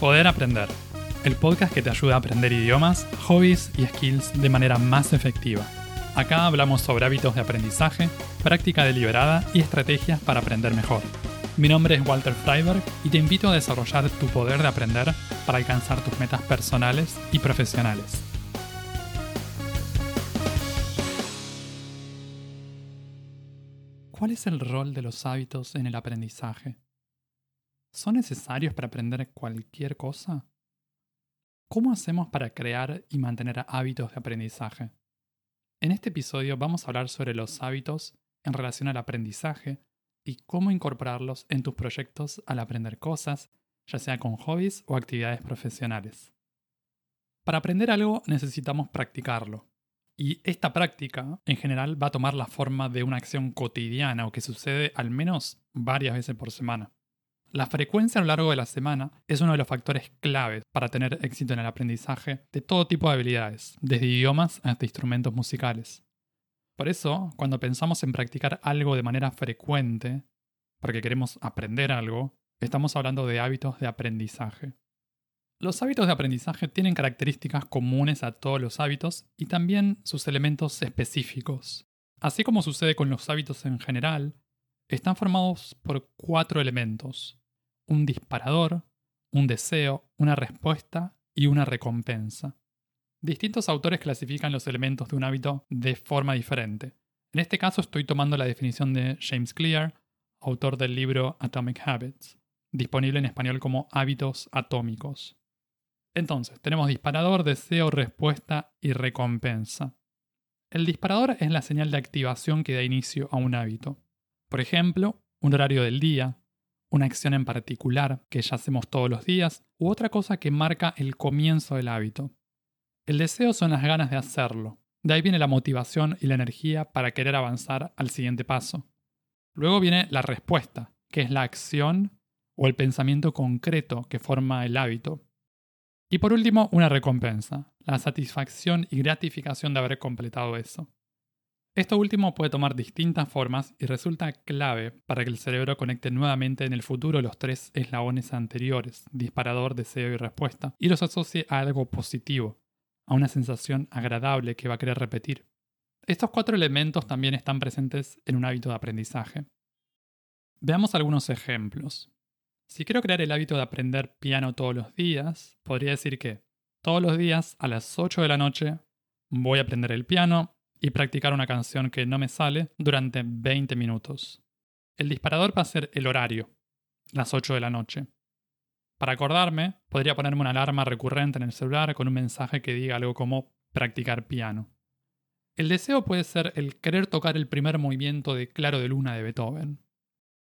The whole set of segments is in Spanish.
Poder Aprender, el podcast que te ayuda a aprender idiomas, hobbies y skills de manera más efectiva. Acá hablamos sobre hábitos de aprendizaje, práctica deliberada y estrategias para aprender mejor. Mi nombre es Walter Freiberg y te invito a desarrollar tu poder de aprender para alcanzar tus metas personales y profesionales. ¿Cuál es el rol de los hábitos en el aprendizaje? ¿Son necesarios para aprender cualquier cosa? ¿Cómo hacemos para crear y mantener hábitos de aprendizaje? En este episodio vamos a hablar sobre los hábitos en relación al aprendizaje y cómo incorporarlos en tus proyectos al aprender cosas, ya sea con hobbies o actividades profesionales. Para aprender algo necesitamos practicarlo. Y esta práctica, en general, va a tomar la forma de una acción cotidiana o que sucede al menos varias veces por semana. La frecuencia a lo largo de la semana es uno de los factores claves para tener éxito en el aprendizaje de todo tipo de habilidades, desde idiomas hasta instrumentos musicales. Por eso, cuando pensamos en practicar algo de manera frecuente, porque queremos aprender algo, estamos hablando de hábitos de aprendizaje. Los hábitos de aprendizaje tienen características comunes a todos los hábitos y también sus elementos específicos. Así como sucede con los hábitos en general, están formados por cuatro elementos. Un disparador, un deseo, una respuesta y una recompensa. Distintos autores clasifican los elementos de un hábito de forma diferente. En este caso estoy tomando la definición de James Clear, autor del libro Atomic Habits, disponible en español como hábitos atómicos. Entonces, tenemos disparador, deseo, respuesta y recompensa. El disparador es la señal de activación que da inicio a un hábito. Por ejemplo, un horario del día, una acción en particular que ya hacemos todos los días, u otra cosa que marca el comienzo del hábito. El deseo son las ganas de hacerlo. De ahí viene la motivación y la energía para querer avanzar al siguiente paso. Luego viene la respuesta, que es la acción o el pensamiento concreto que forma el hábito. Y por último, una recompensa, la satisfacción y gratificación de haber completado eso. Esto último puede tomar distintas formas y resulta clave para que el cerebro conecte nuevamente en el futuro los tres eslabones anteriores, disparador, deseo y respuesta, y los asocie a algo positivo, a una sensación agradable que va a querer repetir. Estos cuatro elementos también están presentes en un hábito de aprendizaje. Veamos algunos ejemplos. Si quiero crear el hábito de aprender piano todos los días, podría decir que todos los días a las 8 de la noche voy a aprender el piano y practicar una canción que no me sale durante 20 minutos. El disparador va a ser el horario, las 8 de la noche. Para acordarme, podría ponerme una alarma recurrente en el celular con un mensaje que diga algo como practicar piano. El deseo puede ser el querer tocar el primer movimiento de Claro de Luna de Beethoven.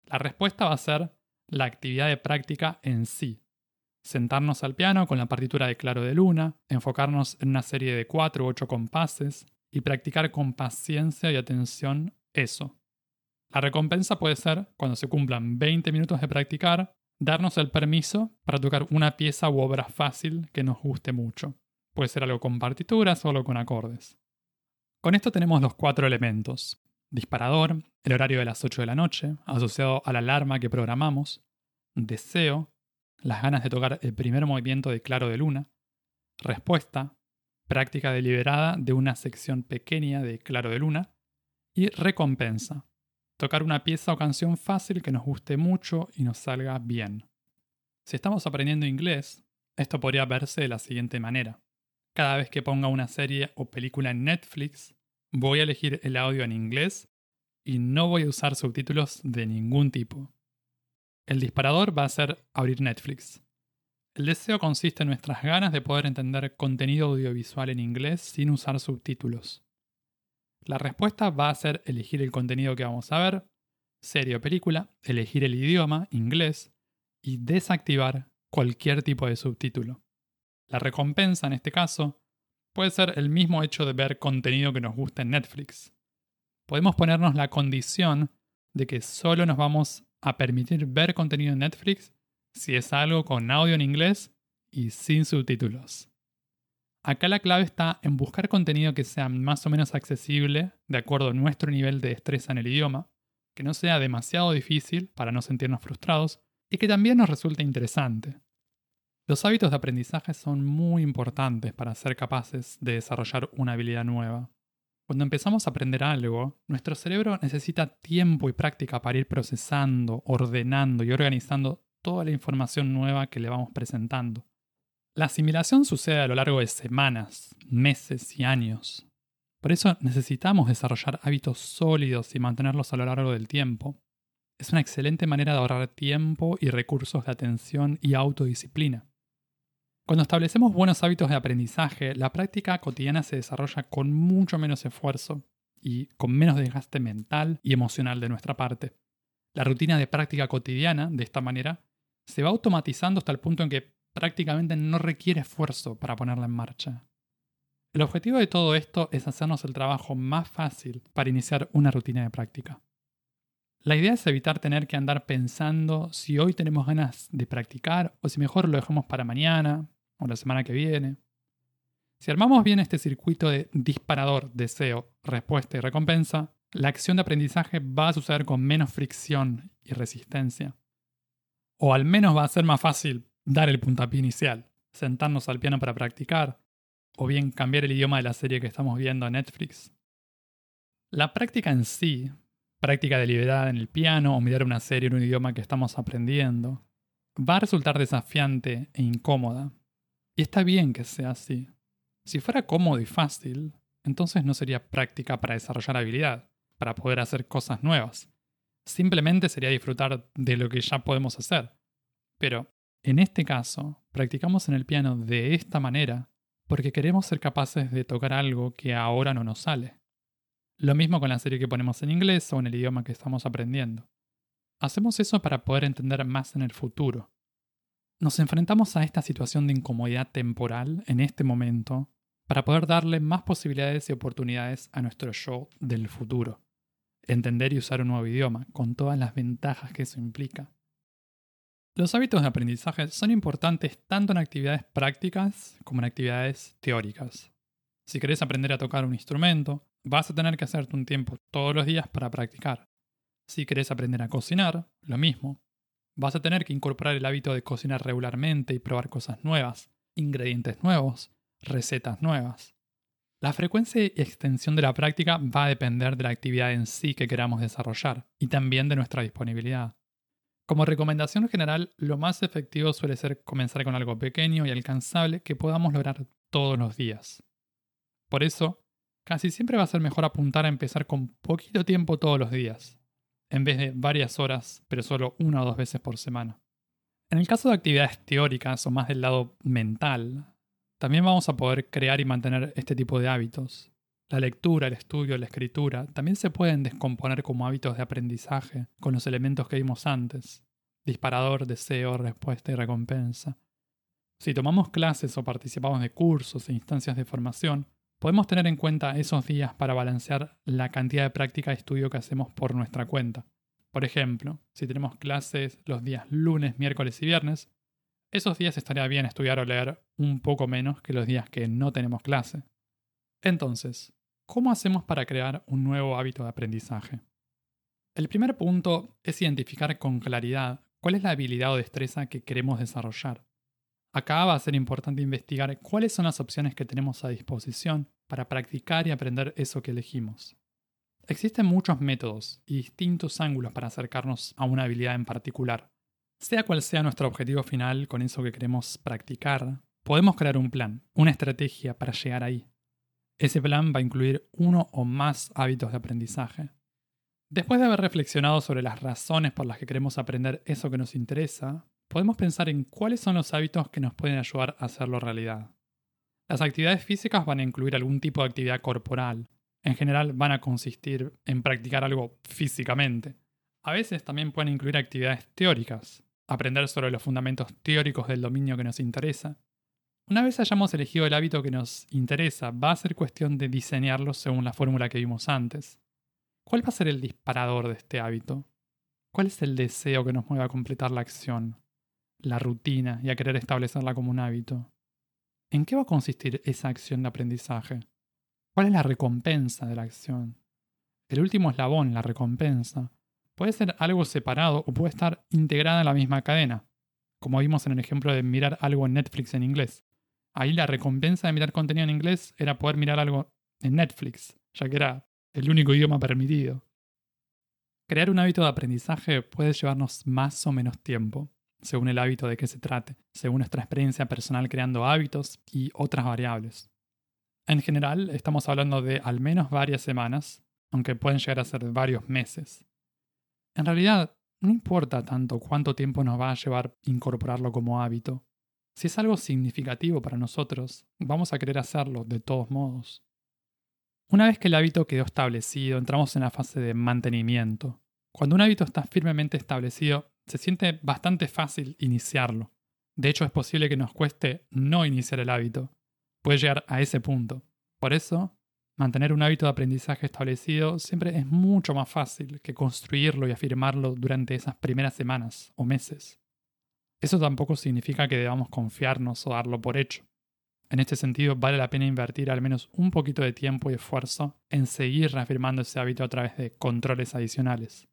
La respuesta va a ser la actividad de práctica en sí. Sentarnos al piano con la partitura de Claro de Luna, enfocarnos en una serie de 4 u 8 compases y practicar con paciencia y atención eso. La recompensa puede ser, cuando se cumplan 20 minutos de practicar, darnos el permiso para tocar una pieza u obra fácil que nos guste mucho. Puede ser algo con partituras o algo con acordes. Con esto tenemos los cuatro elementos disparador, el horario de las 8 de la noche, asociado a la alarma que programamos, deseo, las ganas de tocar el primer movimiento de claro de luna, respuesta, práctica deliberada de una sección pequeña de claro de luna, y recompensa, tocar una pieza o canción fácil que nos guste mucho y nos salga bien. Si estamos aprendiendo inglés, esto podría verse de la siguiente manera. Cada vez que ponga una serie o película en Netflix, voy a elegir el audio en inglés y no voy a usar subtítulos de ningún tipo. El disparador va a ser abrir Netflix. El deseo consiste en nuestras ganas de poder entender contenido audiovisual en inglés sin usar subtítulos. La respuesta va a ser elegir el contenido que vamos a ver, serie o película, elegir el idioma, inglés, y desactivar cualquier tipo de subtítulo. La recompensa en este caso puede ser el mismo hecho de ver contenido que nos gusta en Netflix. Podemos ponernos la condición de que solo nos vamos a permitir ver contenido en Netflix si es algo con audio en inglés y sin subtítulos. Acá la clave está en buscar contenido que sea más o menos accesible de acuerdo a nuestro nivel de destreza en el idioma, que no sea demasiado difícil para no sentirnos frustrados y que también nos resulte interesante. Los hábitos de aprendizaje son muy importantes para ser capaces de desarrollar una habilidad nueva. Cuando empezamos a aprender algo, nuestro cerebro necesita tiempo y práctica para ir procesando, ordenando y organizando toda la información nueva que le vamos presentando. La asimilación sucede a lo largo de semanas, meses y años. Por eso necesitamos desarrollar hábitos sólidos y mantenerlos a lo largo del tiempo. Es una excelente manera de ahorrar tiempo y recursos de atención y autodisciplina. Cuando establecemos buenos hábitos de aprendizaje, la práctica cotidiana se desarrolla con mucho menos esfuerzo y con menos desgaste mental y emocional de nuestra parte. La rutina de práctica cotidiana, de esta manera, se va automatizando hasta el punto en que prácticamente no requiere esfuerzo para ponerla en marcha. El objetivo de todo esto es hacernos el trabajo más fácil para iniciar una rutina de práctica. La idea es evitar tener que andar pensando si hoy tenemos ganas de practicar o si mejor lo dejamos para mañana o la semana que viene. Si armamos bien este circuito de disparador, deseo, respuesta y recompensa, la acción de aprendizaje va a suceder con menos fricción y resistencia. O al menos va a ser más fácil dar el puntapié inicial, sentarnos al piano para practicar, o bien cambiar el idioma de la serie que estamos viendo en Netflix. La práctica en sí, práctica deliberada en el piano o mirar una serie en un idioma que estamos aprendiendo, va a resultar desafiante e incómoda, y está bien que sea así. Si fuera cómodo y fácil, entonces no sería práctica para desarrollar habilidad, para poder hacer cosas nuevas. Simplemente sería disfrutar de lo que ya podemos hacer. Pero, en este caso, practicamos en el piano de esta manera porque queremos ser capaces de tocar algo que ahora no nos sale. Lo mismo con la serie que ponemos en inglés o en el idioma que estamos aprendiendo. Hacemos eso para poder entender más en el futuro, nos enfrentamos a esta situación de incomodidad temporal en este momento para poder darle más posibilidades y oportunidades a nuestro yo del futuro. Entender y usar un nuevo idioma, con todas las ventajas que eso implica. Los hábitos de aprendizaje son importantes tanto en actividades prácticas como en actividades teóricas. Si querés aprender a tocar un instrumento, vas a tener que hacerte un tiempo todos los días para practicar. Si querés aprender a cocinar, lo mismo. Vas a tener que incorporar el hábito de cocinar regularmente y probar cosas nuevas, ingredientes nuevos, recetas nuevas. La frecuencia y extensión de la práctica va a depender de la actividad en sí que queramos desarrollar y también de nuestra disponibilidad. Como recomendación general, lo más efectivo suele ser comenzar con algo pequeño y alcanzable que podamos lograr todos los días. Por eso, casi siempre va a ser mejor apuntar a empezar con poquito tiempo todos los días, en vez de varias horas, pero solo una o dos veces por semana. En el caso de actividades teóricas o más del lado mental, también vamos a poder crear y mantener este tipo de hábitos. La lectura, el estudio, la escritura también se pueden descomponer como hábitos de aprendizaje con los elementos que vimos antes. Disparador, deseo, respuesta y recompensa. Si tomamos clases o participamos de cursos e instancias de formación, Podemos tener en cuenta esos días para balancear la cantidad de práctica y estudio que hacemos por nuestra cuenta. Por ejemplo, si tenemos clases los días lunes, miércoles y viernes, esos días estaría bien estudiar o leer un poco menos que los días que no tenemos clase. Entonces, ¿cómo hacemos para crear un nuevo hábito de aprendizaje? El primer punto es identificar con claridad cuál es la habilidad o destreza que queremos desarrollar. Acá va a ser importante investigar cuáles son las opciones que tenemos a disposición para practicar y aprender eso que elegimos. Existen muchos métodos y distintos ángulos para acercarnos a una habilidad en particular. Sea cual sea nuestro objetivo final con eso que queremos practicar, podemos crear un plan, una estrategia para llegar ahí. Ese plan va a incluir uno o más hábitos de aprendizaje. Después de haber reflexionado sobre las razones por las que queremos aprender eso que nos interesa, podemos pensar en cuáles son los hábitos que nos pueden ayudar a hacerlo realidad. Las actividades físicas van a incluir algún tipo de actividad corporal. En general van a consistir en practicar algo físicamente. A veces también pueden incluir actividades teóricas, aprender sobre los fundamentos teóricos del dominio que nos interesa. Una vez hayamos elegido el hábito que nos interesa, va a ser cuestión de diseñarlo según la fórmula que vimos antes. ¿Cuál va a ser el disparador de este hábito? ¿Cuál es el deseo que nos mueve a completar la acción? la rutina y a querer establecerla como un hábito. ¿En qué va a consistir esa acción de aprendizaje? ¿Cuál es la recompensa de la acción? El último eslabón, la recompensa, puede ser algo separado o puede estar integrada en la misma cadena. como vimos en el ejemplo de mirar algo en Netflix en inglés. Ahí la recompensa de mirar contenido en inglés era poder mirar algo en Netflix, ya que era el único idioma permitido. Crear un hábito de aprendizaje puede llevarnos más o menos tiempo, según el hábito de qué se trate, según nuestra experiencia personal creando hábitos y otras variables. En general, estamos hablando de al menos varias semanas, aunque pueden llegar a ser varios meses. En realidad, no importa tanto cuánto tiempo nos va a llevar incorporarlo como hábito. Si es algo significativo para nosotros, vamos a querer hacerlo de todos modos. Una vez que el hábito quedó establecido, entramos en la fase de mantenimiento. Cuando un hábito está firmemente establecido, se siente bastante fácil iniciarlo. De hecho, es posible que nos cueste no iniciar el hábito. Puede llegar a ese punto. Por eso, mantener un hábito de aprendizaje establecido siempre es mucho más fácil que construirlo y afirmarlo durante esas primeras semanas o meses. Eso tampoco significa que debamos confiarnos o darlo por hecho. En este sentido, vale la pena invertir al menos un poquito de tiempo y esfuerzo en seguir reafirmando ese hábito a través de controles adicionales.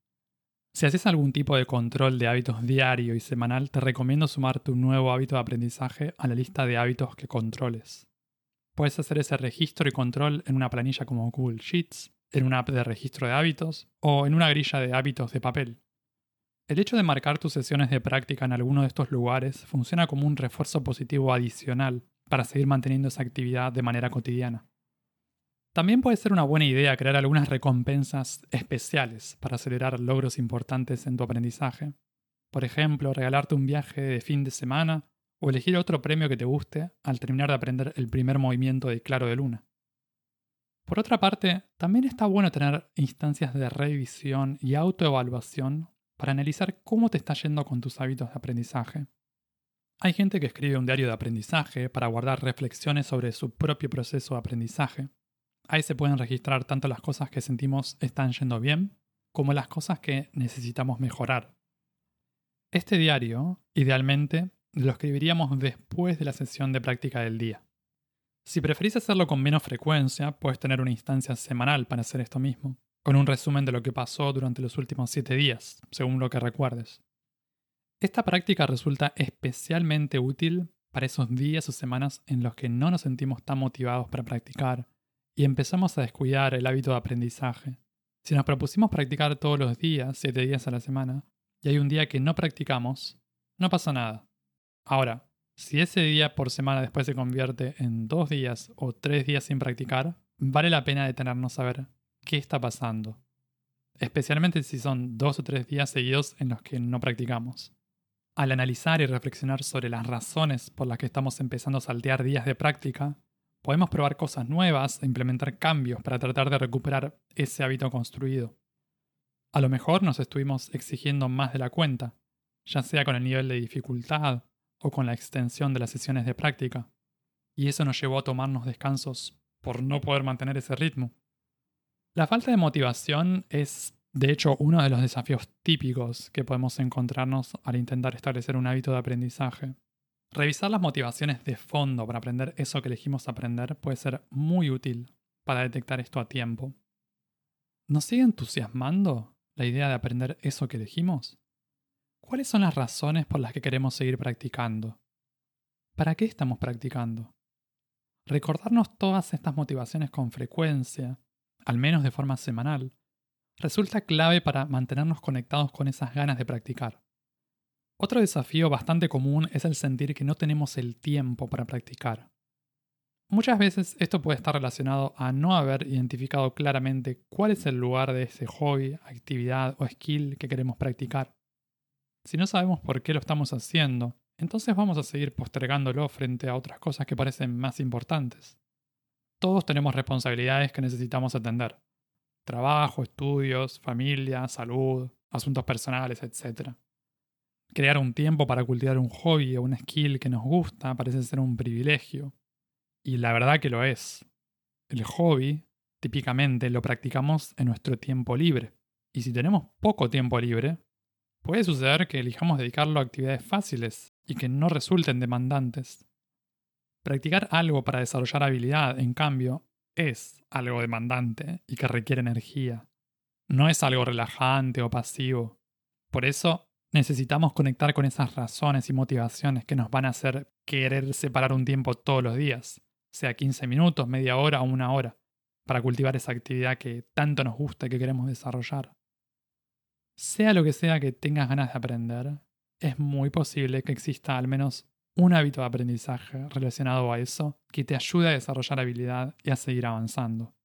Si haces algún tipo de control de hábitos diario y semanal, te recomiendo sumarte un nuevo hábito de aprendizaje a la lista de hábitos que controles. Puedes hacer ese registro y control en una planilla como Google Sheets, en una app de registro de hábitos o en una grilla de hábitos de papel. El hecho de marcar tus sesiones de práctica en alguno de estos lugares funciona como un refuerzo positivo adicional para seguir manteniendo esa actividad de manera cotidiana. También puede ser una buena idea crear algunas recompensas especiales para acelerar logros importantes en tu aprendizaje. Por ejemplo, regalarte un viaje de fin de semana o elegir otro premio que te guste al terminar de aprender el primer movimiento de Claro de Luna. Por otra parte, también está bueno tener instancias de revisión y autoevaluación para analizar cómo te está yendo con tus hábitos de aprendizaje. Hay gente que escribe un diario de aprendizaje para guardar reflexiones sobre su propio proceso de aprendizaje. Ahí se pueden registrar tanto las cosas que sentimos están yendo bien, como las cosas que necesitamos mejorar. Este diario, idealmente, lo escribiríamos después de la sesión de práctica del día. Si preferís hacerlo con menos frecuencia, puedes tener una instancia semanal para hacer esto mismo, con un resumen de lo que pasó durante los últimos 7 días, según lo que recuerdes. Esta práctica resulta especialmente útil para esos días o semanas en los que no nos sentimos tan motivados para practicar y empezamos a descuidar el hábito de aprendizaje. Si nos propusimos practicar todos los días, 7 días a la semana, y hay un día que no practicamos, no pasa nada. Ahora, si ese día por semana después se convierte en dos días o tres días sin practicar, vale la pena detenernos a ver qué está pasando. Especialmente si son dos o tres días seguidos en los que no practicamos. Al analizar y reflexionar sobre las razones por las que estamos empezando a saltear días de práctica, podemos probar cosas nuevas e implementar cambios para tratar de recuperar ese hábito construido. A lo mejor nos estuvimos exigiendo más de la cuenta, ya sea con el nivel de dificultad o con la extensión de las sesiones de práctica, y eso nos llevó a tomarnos descansos por no poder mantener ese ritmo. La falta de motivación es de hecho, uno de los desafíos típicos que podemos encontrarnos al intentar establecer un hábito de aprendizaje. Revisar las motivaciones de fondo para aprender eso que elegimos aprender puede ser muy útil para detectar esto a tiempo. ¿Nos sigue entusiasmando la idea de aprender eso que elegimos? ¿Cuáles son las razones por las que queremos seguir practicando? ¿Para qué estamos practicando? Recordarnos todas estas motivaciones con frecuencia, al menos de forma semanal, resulta clave para mantenernos conectados con esas ganas de practicar. Otro desafío bastante común es el sentir que no tenemos el tiempo para practicar. Muchas veces esto puede estar relacionado a no haber identificado claramente cuál es el lugar de ese hobby, actividad o skill que queremos practicar. Si no sabemos por qué lo estamos haciendo, entonces vamos a seguir postergándolo frente a otras cosas que parecen más importantes. Todos tenemos responsabilidades que necesitamos atender trabajo, estudios, familia, salud, asuntos personales, etc. Crear un tiempo para cultivar un hobby o una skill que nos gusta parece ser un privilegio. Y la verdad que lo es. El hobby, típicamente, lo practicamos en nuestro tiempo libre. Y si tenemos poco tiempo libre, puede suceder que elijamos dedicarlo a actividades fáciles y que no resulten demandantes. Practicar algo para desarrollar habilidad, en cambio, es algo demandante y que requiere energía. No es algo relajante o pasivo. Por eso, Necesitamos conectar con esas razones y motivaciones que nos van a hacer querer separar un tiempo todos los días, sea 15 minutos, media hora o una hora, para cultivar esa actividad que tanto nos gusta y que queremos desarrollar. Sea lo que sea que tengas ganas de aprender, es muy posible que exista al menos un hábito de aprendizaje relacionado a eso que te ayude a desarrollar habilidad y a seguir avanzando.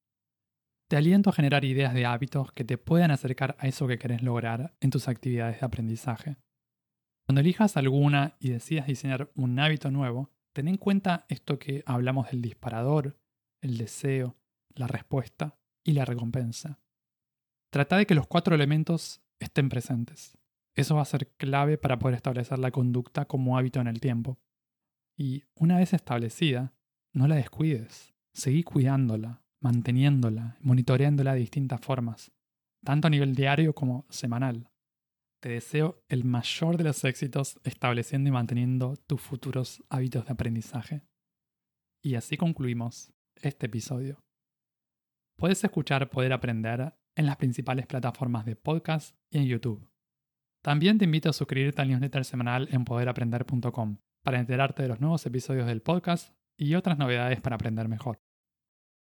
Te aliento a generar ideas de hábitos que te puedan acercar a eso que querés lograr en tus actividades de aprendizaje. Cuando elijas alguna y decidas diseñar un hábito nuevo, ten en cuenta esto que hablamos del disparador, el deseo, la respuesta y la recompensa. Trata de que los cuatro elementos estén presentes. Eso va a ser clave para poder establecer la conducta como hábito en el tiempo. Y una vez establecida, no la descuides. Seguí cuidándola, manteniéndola, monitoreándola de distintas formas, tanto a nivel diario como semanal. Te deseo el mayor de los éxitos estableciendo y manteniendo tus futuros hábitos de aprendizaje. Y así concluimos este episodio. Puedes escuchar Poder Aprender en las principales plataformas de podcast y en YouTube. También te invito a suscribirte al newsletter semanal en poderaprender.com para enterarte de los nuevos episodios del podcast y otras novedades para aprender mejor.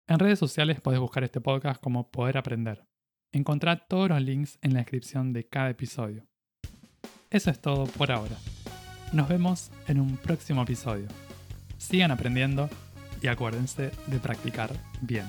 En redes sociales puedes buscar este podcast como Poder Aprender. Encontrá todos los links en la descripción de cada episodio. Eso es todo por ahora. Nos vemos en un próximo episodio. Sigan aprendiendo y acuérdense de practicar bien.